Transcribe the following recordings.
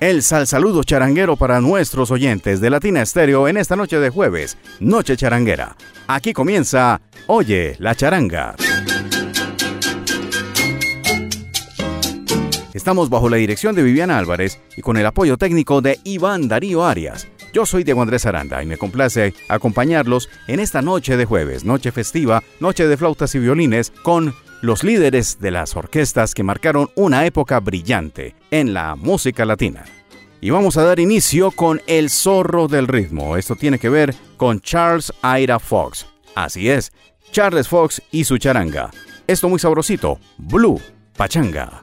El sal saludo charanguero para nuestros oyentes de Latina Estéreo en esta noche de jueves, Noche Charanguera. Aquí comienza Oye la charanga. Estamos bajo la dirección de Viviana Álvarez y con el apoyo técnico de Iván Darío Arias. Yo soy Diego Andrés Aranda y me complace acompañarlos en esta noche de jueves, noche festiva, noche de flautas y violines con los líderes de las orquestas que marcaron una época brillante en la música latina. Y vamos a dar inicio con El Zorro del Ritmo. Esto tiene que ver con Charles Ira Fox. Así es, Charles Fox y su charanga. Esto muy sabrosito, Blue Pachanga.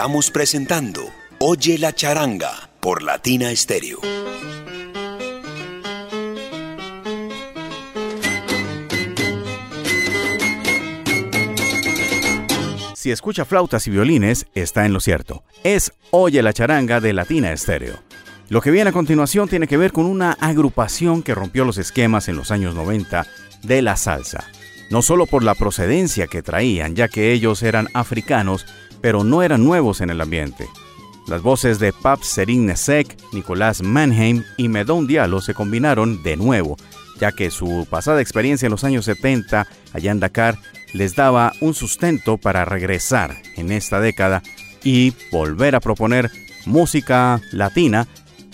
Estamos presentando Oye la charanga por Latina Stereo. Si escucha flautas y violines, está en lo cierto. Es Oye la charanga de Latina Stereo. Lo que viene a continuación tiene que ver con una agrupación que rompió los esquemas en los años 90 de la salsa. No solo por la procedencia que traían, ya que ellos eran africanos, pero no eran nuevos en el ambiente. Las voces de Pap Serin Nesek, Nicolás Mannheim y Medon Diallo se combinaron de nuevo, ya que su pasada experiencia en los años 70 allá en Dakar les daba un sustento para regresar en esta década y volver a proponer música latina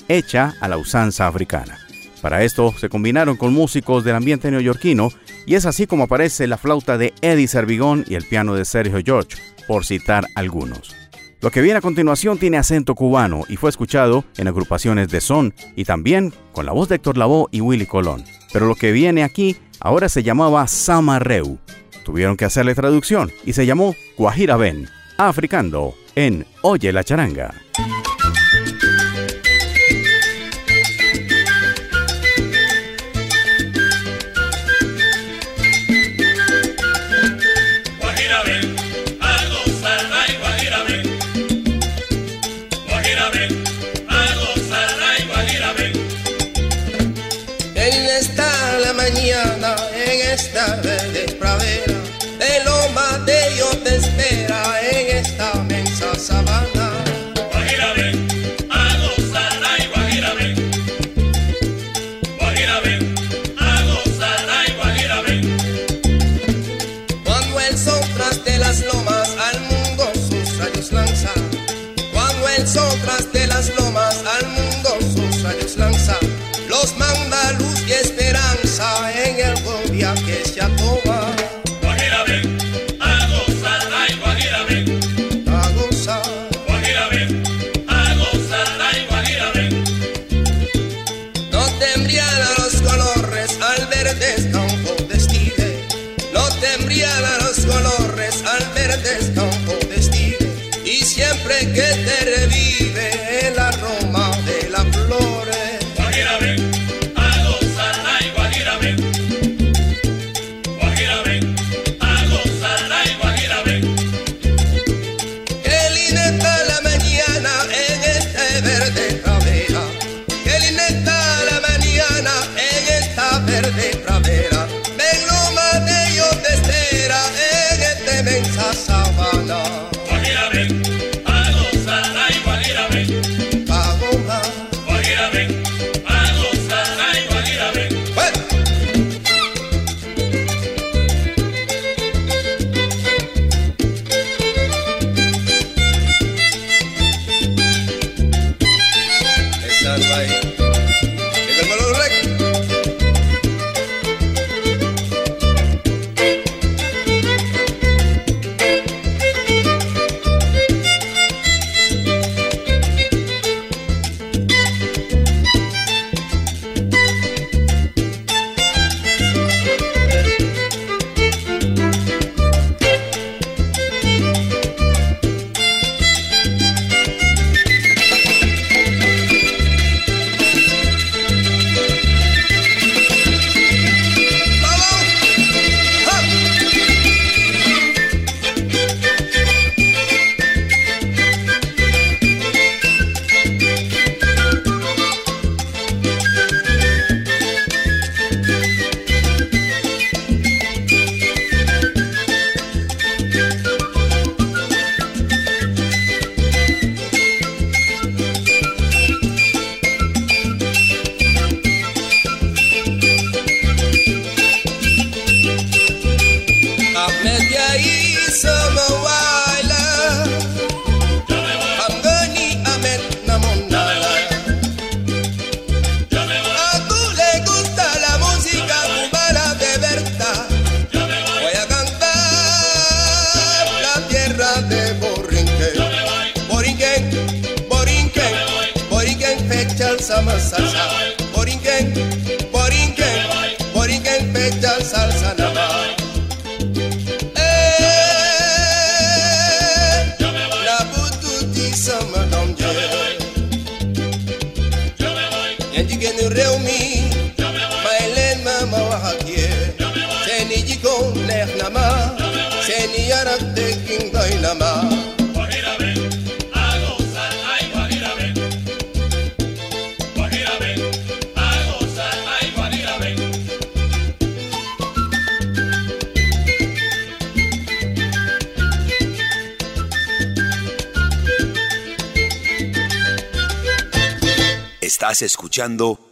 hecha a la usanza africana. Para esto se combinaron con músicos del ambiente neoyorquino y es así como aparece la flauta de Eddie Servigón y el piano de Sergio George, por citar algunos. Lo que viene a continuación tiene acento cubano y fue escuchado en agrupaciones de son y también con la voz de Héctor Lavoe y Willy Colón. Pero lo que viene aquí ahora se llamaba Samarreu. Tuvieron que hacerle traducción y se llamó Guajira Ben, africando en Oye la charanga. Hello.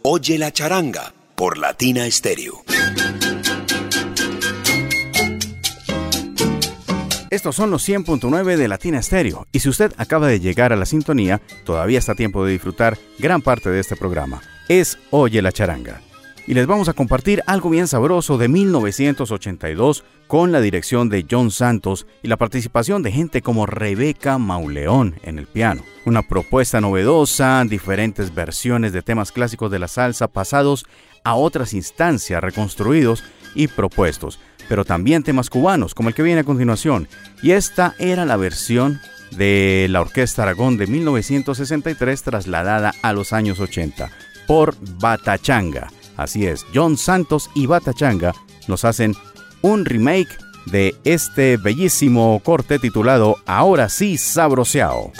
Oye la charanga por Latina Stereo. Estos son los 100.9 de Latina Stereo y si usted acaba de llegar a la sintonía, todavía está tiempo de disfrutar gran parte de este programa. Es Oye la charanga. Y les vamos a compartir algo bien sabroso de 1982 con la dirección de John Santos y la participación de gente como Rebeca Mauleón en el piano. Una propuesta novedosa, diferentes versiones de temas clásicos de la salsa pasados a otras instancias reconstruidos y propuestos, pero también temas cubanos como el que viene a continuación. Y esta era la versión de la Orquesta Aragón de 1963 trasladada a los años 80 por Batachanga. Así es, John Santos y Batachanga nos hacen un remake de este bellísimo corte titulado Ahora sí sabroseao.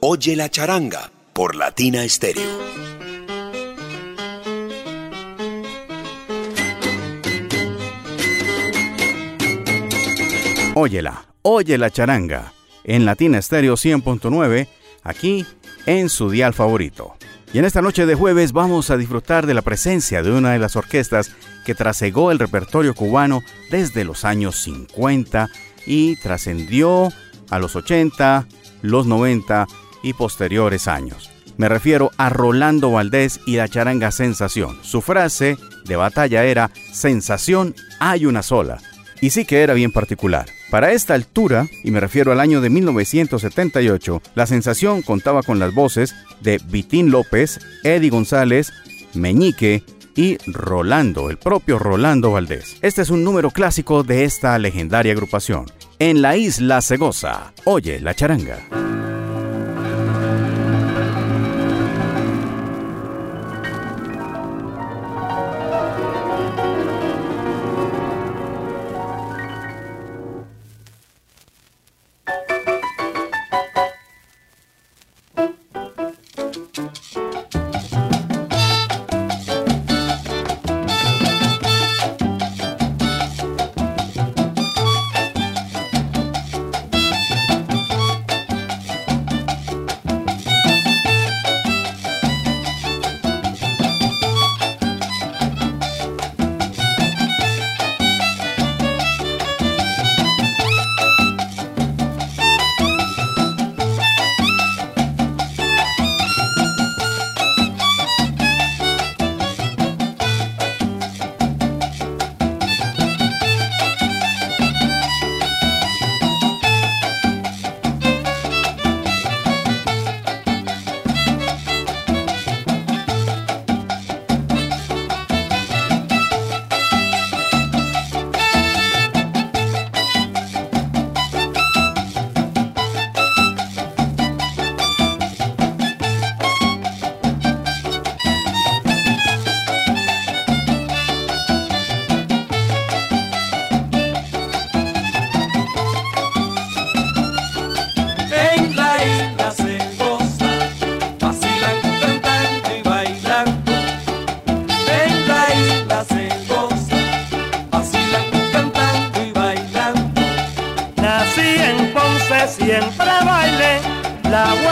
Oye la charanga por Latina Stereo. Óyela, oye la charanga, en Latina Stereo 100.9, aquí en su dial favorito. Y en esta noche de jueves vamos a disfrutar de la presencia de una de las orquestas que trasegó el repertorio cubano desde los años 50 y trascendió a los 80, los 90 y posteriores años. Me refiero a Rolando Valdés y la charanga Sensación. Su frase de batalla era Sensación hay una sola. Y sí que era bien particular. Para esta altura, y me refiero al año de 1978, la sensación contaba con las voces de Vitín López, Eddie González, Meñique y Rolando, el propio Rolando Valdés. Este es un número clásico de esta legendaria agrupación. En la isla Cegosa, oye la charanga. la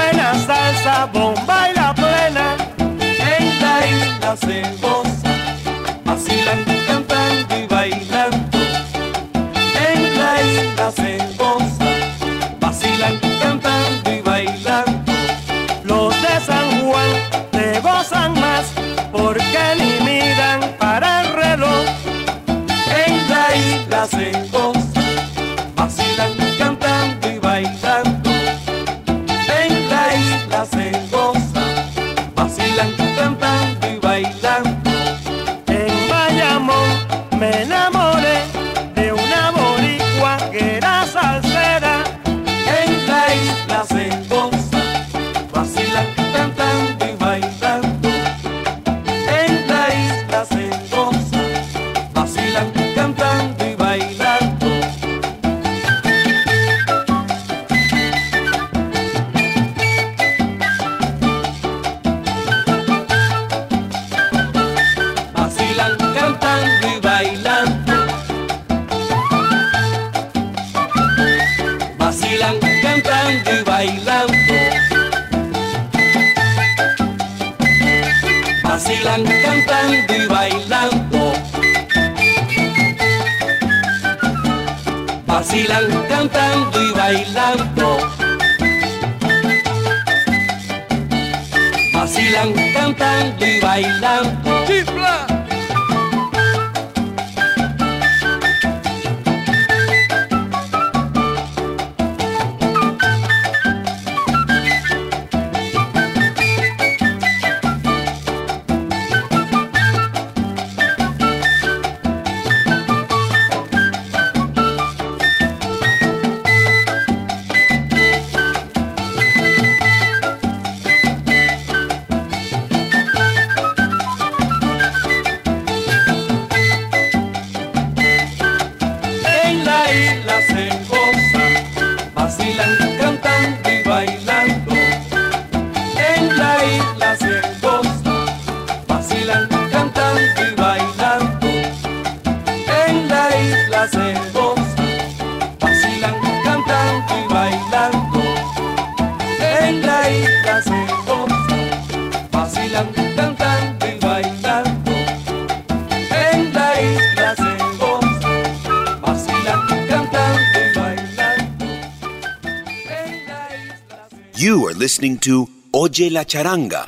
listening to Oye la Charanga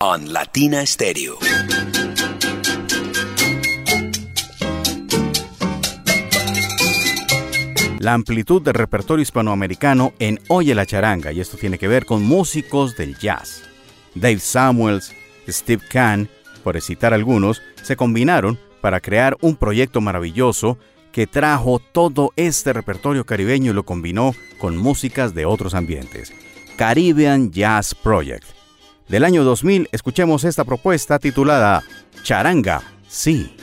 on Latina Stereo. La amplitud del repertorio hispanoamericano en Oye la Charanga, y esto tiene que ver con músicos del jazz. Dave Samuels, Steve Kahn, por citar algunos, se combinaron para crear un proyecto maravilloso que trajo todo este repertorio caribeño y lo combinó con músicas de otros ambientes. Caribbean Jazz Project. Del año 2000 escuchemos esta propuesta titulada Charanga, sí.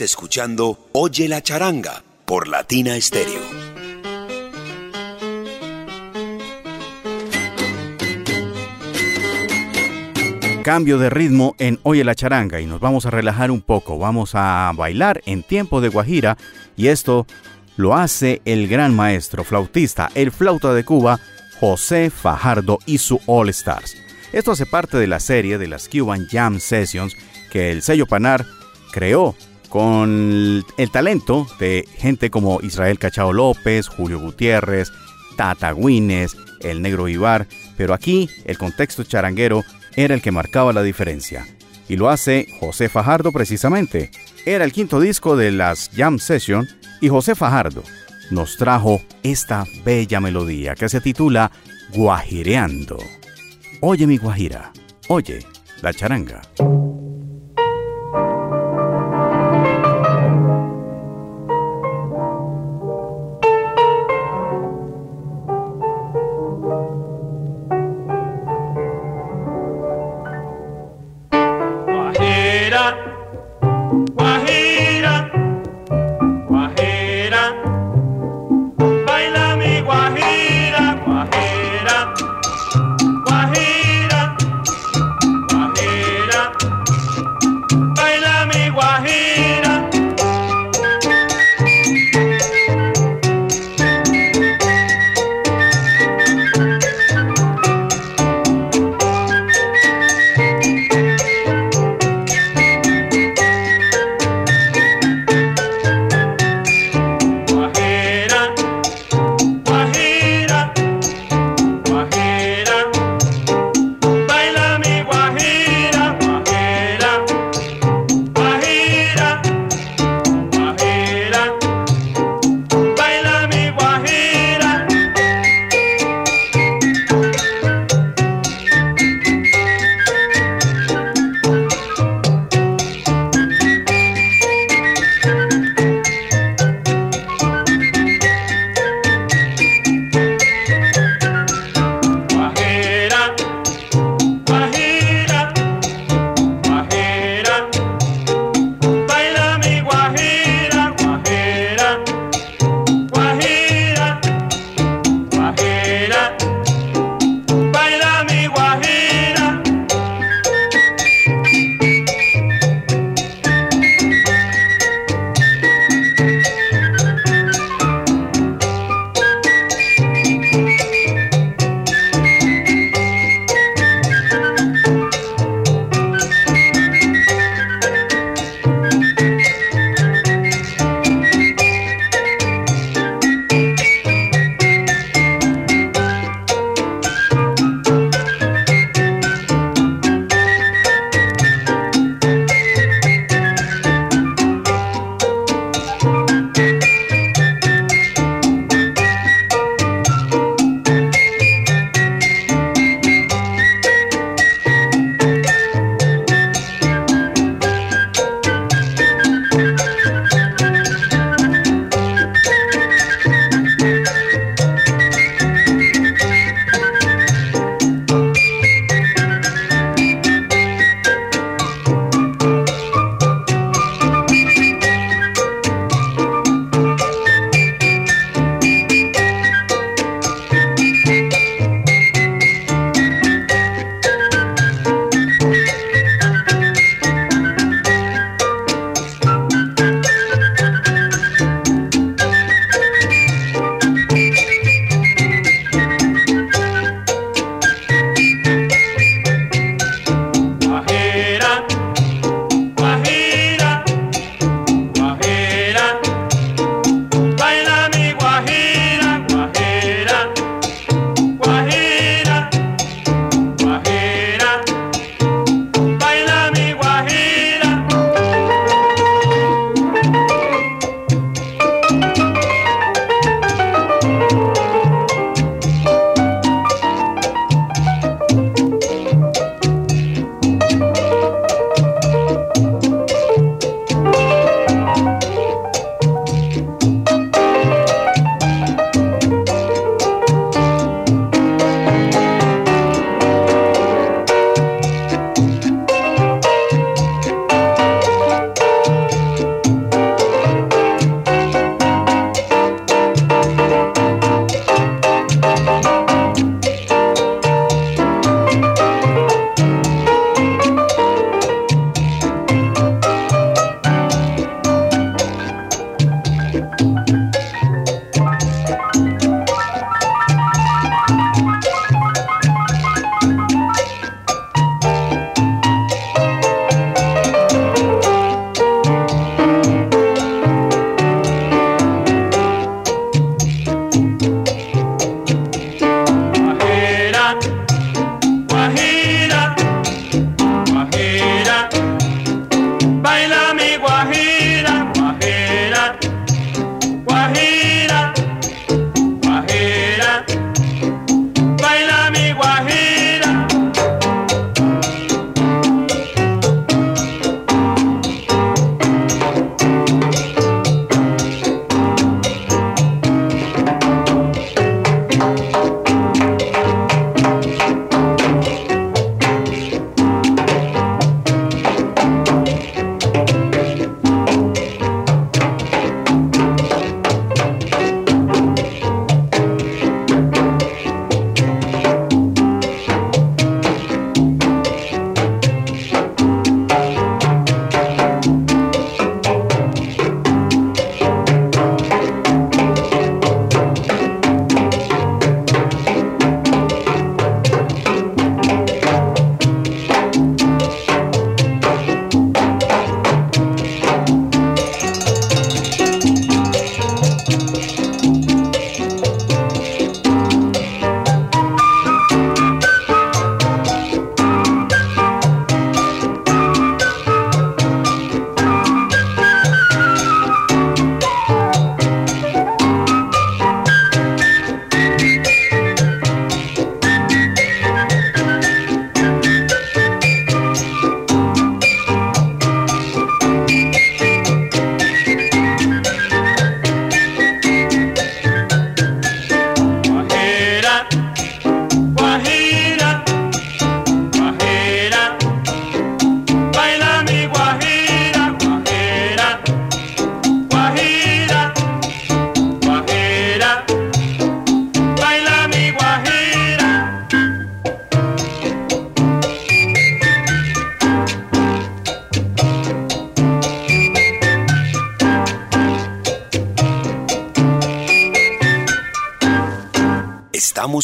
Escuchando Oye la charanga por Latina Stereo. Cambio de ritmo en Oye la charanga y nos vamos a relajar un poco. Vamos a bailar en tiempo de Guajira y esto lo hace el gran maestro flautista, el flauta de Cuba, José Fajardo y su All Stars. Esto hace parte de la serie de las Cuban Jam Sessions que el sello Panar creó con el talento de gente como Israel Cachao López, Julio Gutiérrez, Tata Guines, el Negro Ibar, pero aquí el contexto charanguero era el que marcaba la diferencia. Y lo hace José Fajardo precisamente. Era el quinto disco de las Jam Session y José Fajardo nos trajo esta bella melodía que se titula Guajireando. Oye mi guajira, oye la charanga.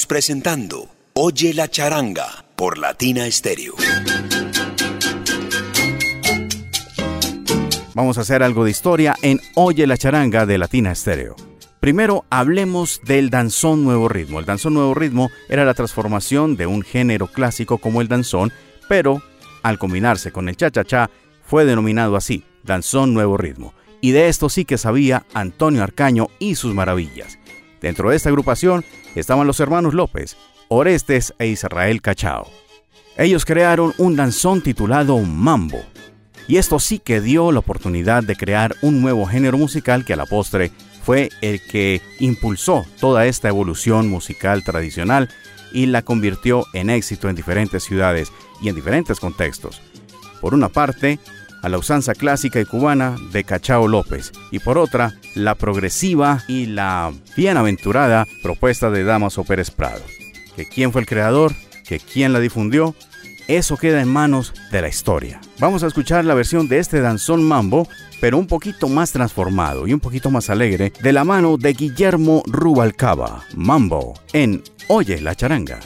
Presentando Oye la charanga por Latina Stereo. Vamos a hacer algo de historia en Oye la charanga de Latina Estéreo. Primero hablemos del danzón nuevo ritmo. El danzón nuevo ritmo era la transformación de un género clásico como el danzón, pero al combinarse con el cha-cha-cha fue denominado así, danzón nuevo ritmo. Y de esto sí que sabía Antonio Arcaño y sus maravillas. Dentro de esta agrupación estaban los hermanos López, Orestes e Israel Cachao. Ellos crearon un danzón titulado Mambo, y esto sí que dio la oportunidad de crear un nuevo género musical que a la postre fue el que impulsó toda esta evolución musical tradicional y la convirtió en éxito en diferentes ciudades y en diferentes contextos. Por una parte, a la usanza clásica y cubana de Cachao López y por otra, la progresiva y la bienaventurada propuesta de Damaso Pérez Prado. ¿Que quién fue el creador? ¿Que quién la difundió? Eso queda en manos de la historia. Vamos a escuchar la versión de este danzón mambo, pero un poquito más transformado y un poquito más alegre, de la mano de Guillermo Rubalcaba, Mambo, en Oye la charanga.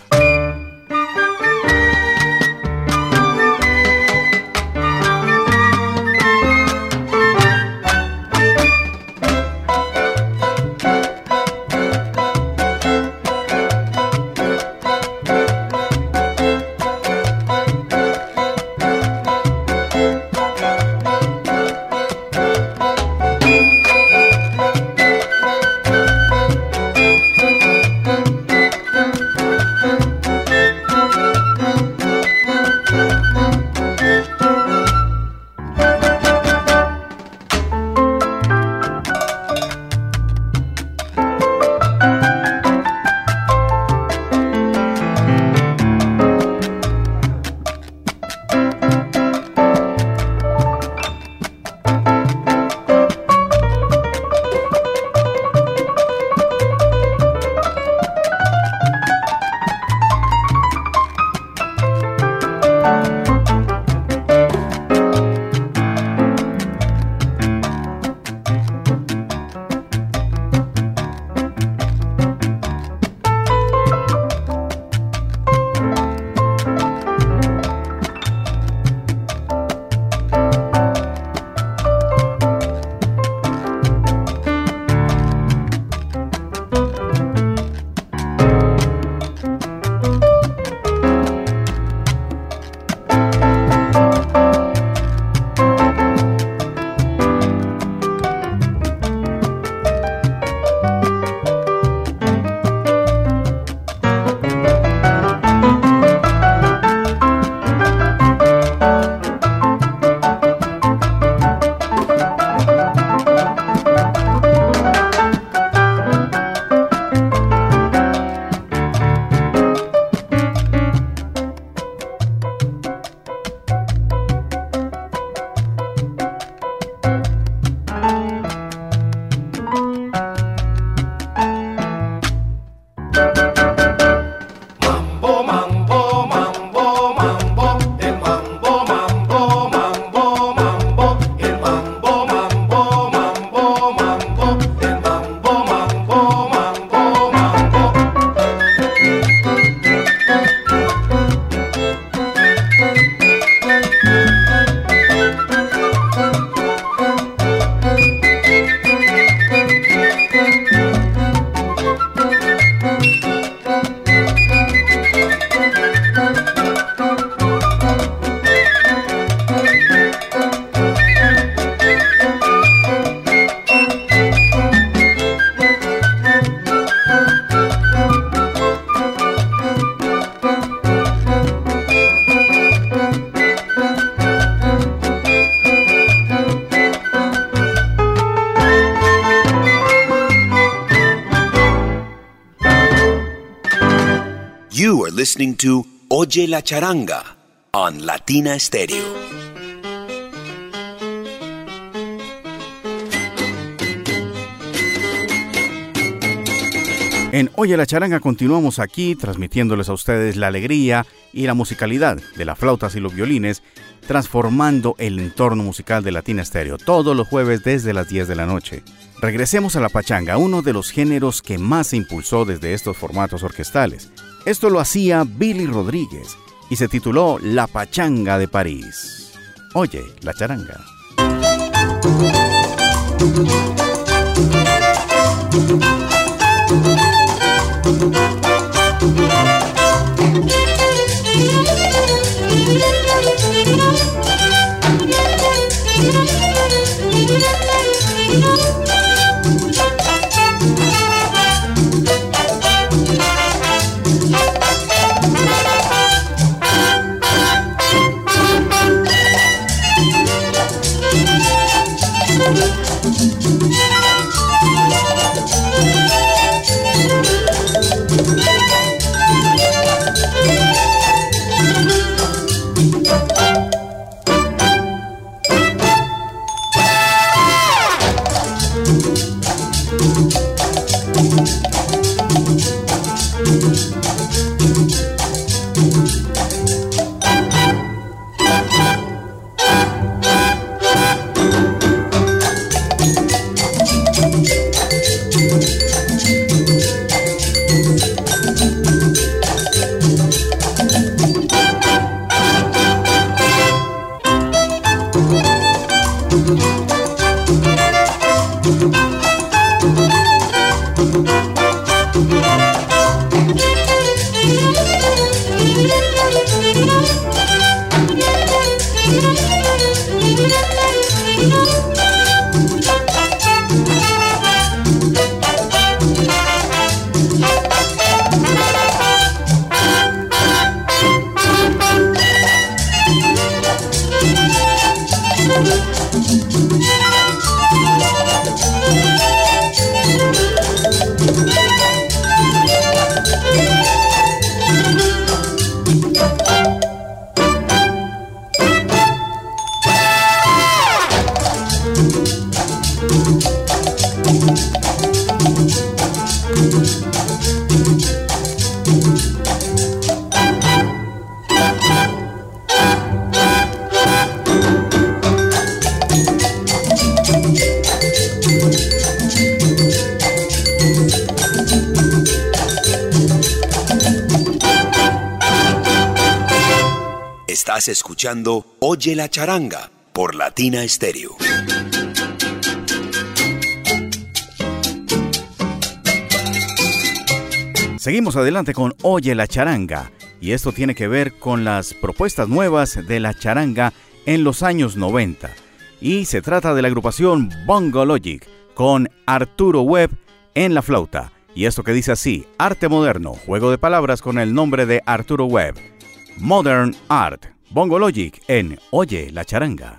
You are listening to Oye la Charanga on Latina Stereo. En Oye la Charanga continuamos aquí transmitiéndoles a ustedes la alegría y la musicalidad de las flautas y los violines, transformando el entorno musical de Latina Stereo todos los jueves desde las 10 de la noche. Regresemos a la pachanga, uno de los géneros que más se impulsó desde estos formatos orquestales. Esto lo hacía Billy Rodríguez y se tituló La Pachanga de París. Oye la charanga. Oye la charanga por Latina Stereo. Seguimos adelante con Oye la charanga y esto tiene que ver con las propuestas nuevas de la charanga en los años 90 y se trata de la agrupación Bongo Logic con Arturo Webb en la flauta. Y esto que dice así, arte moderno, juego de palabras con el nombre de Arturo Webb. Modern Art. Bongo Logic en Oye la charanga.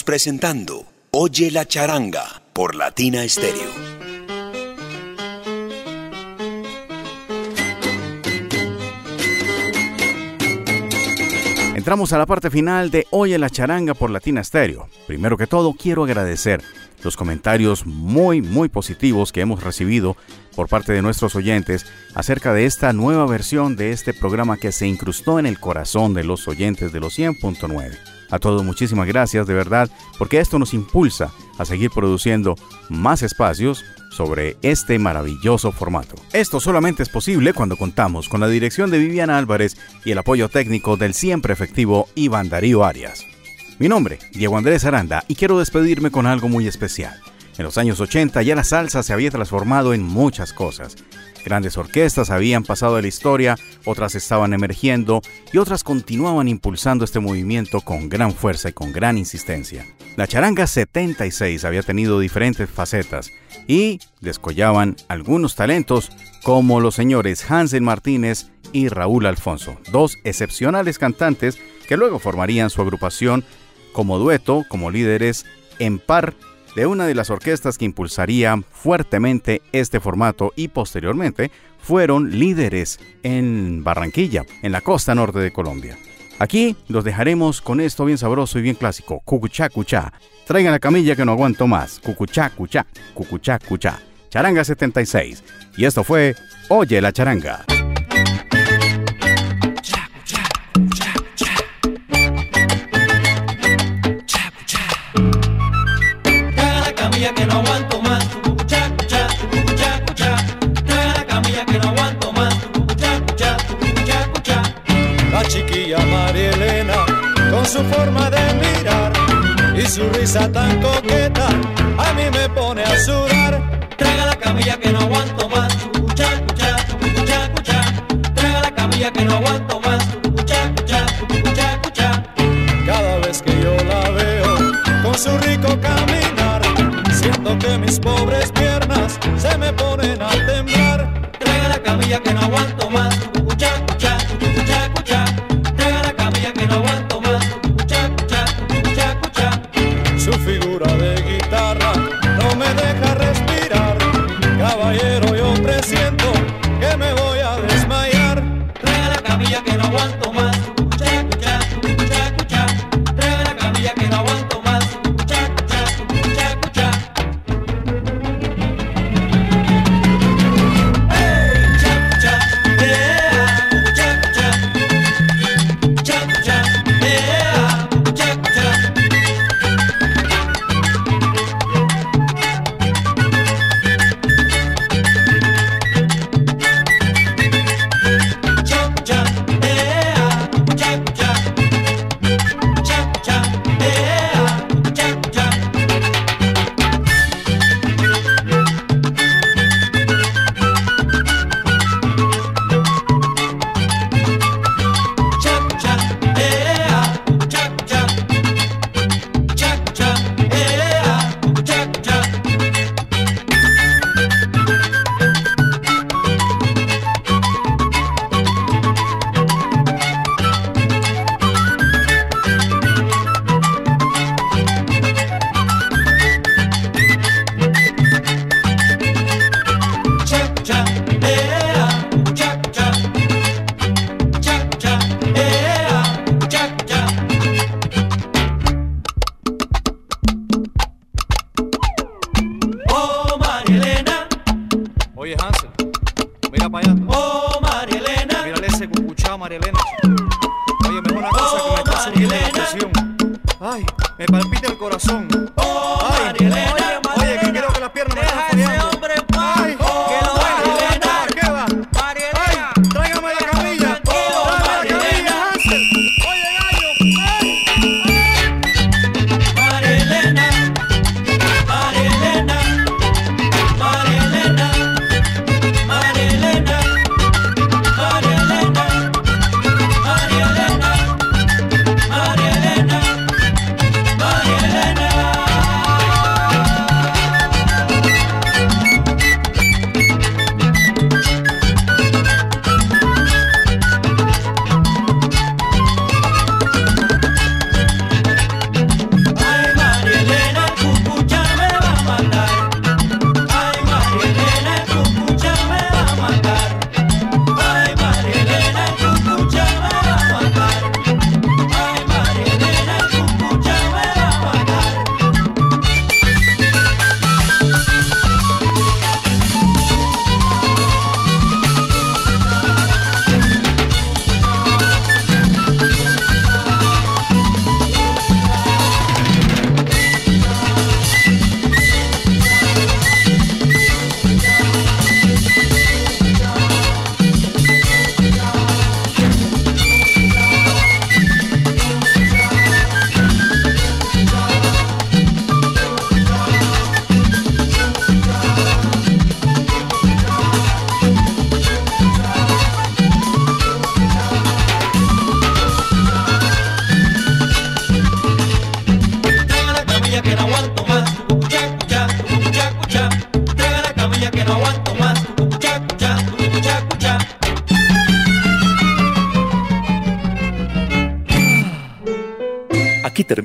Presentando Oye la charanga por Latina Stereo. Entramos a la parte final de Oye la charanga por Latina Stereo. Primero que todo, quiero agradecer los comentarios muy, muy positivos que hemos recibido por parte de nuestros oyentes acerca de esta nueva versión de este programa que se incrustó en el corazón de los oyentes de los 100.9. A todos muchísimas gracias de verdad porque esto nos impulsa a seguir produciendo más espacios sobre este maravilloso formato. Esto solamente es posible cuando contamos con la dirección de Viviana Álvarez y el apoyo técnico del siempre efectivo Iván Darío Arias. Mi nombre, Diego Andrés Aranda, y quiero despedirme con algo muy especial. En los años 80 ya la salsa se había transformado en muchas cosas. Grandes orquestas habían pasado a la historia, otras estaban emergiendo y otras continuaban impulsando este movimiento con gran fuerza y con gran insistencia. La charanga 76 había tenido diferentes facetas y descollaban algunos talentos como los señores Hansen Martínez y Raúl Alfonso, dos excepcionales cantantes que luego formarían su agrupación como dueto, como líderes en par de una de las orquestas que impulsaría fuertemente este formato y posteriormente fueron líderes en Barranquilla, en la costa norte de Colombia. Aquí los dejaremos con esto bien sabroso y bien clásico, cucuchá cuchá. Traigan la camilla que no aguanto más, cucuchá cuchá, cucuchá cuchá. Charanga 76. Y esto fue Oye la charanga. Su forma de mirar y su risa tan coqueta, a mí me pone a sudar. Traiga la camilla que no aguanto más, cucucha, cucha, cucucha, cucha. Traiga la camilla que no aguanto más, cucucha, cucha, cucucha, cucha. Cada vez que yo la veo con su rico caminar, siento que mis pobres piernas se me ponen a temblar. Traiga la camilla que no aguanto más,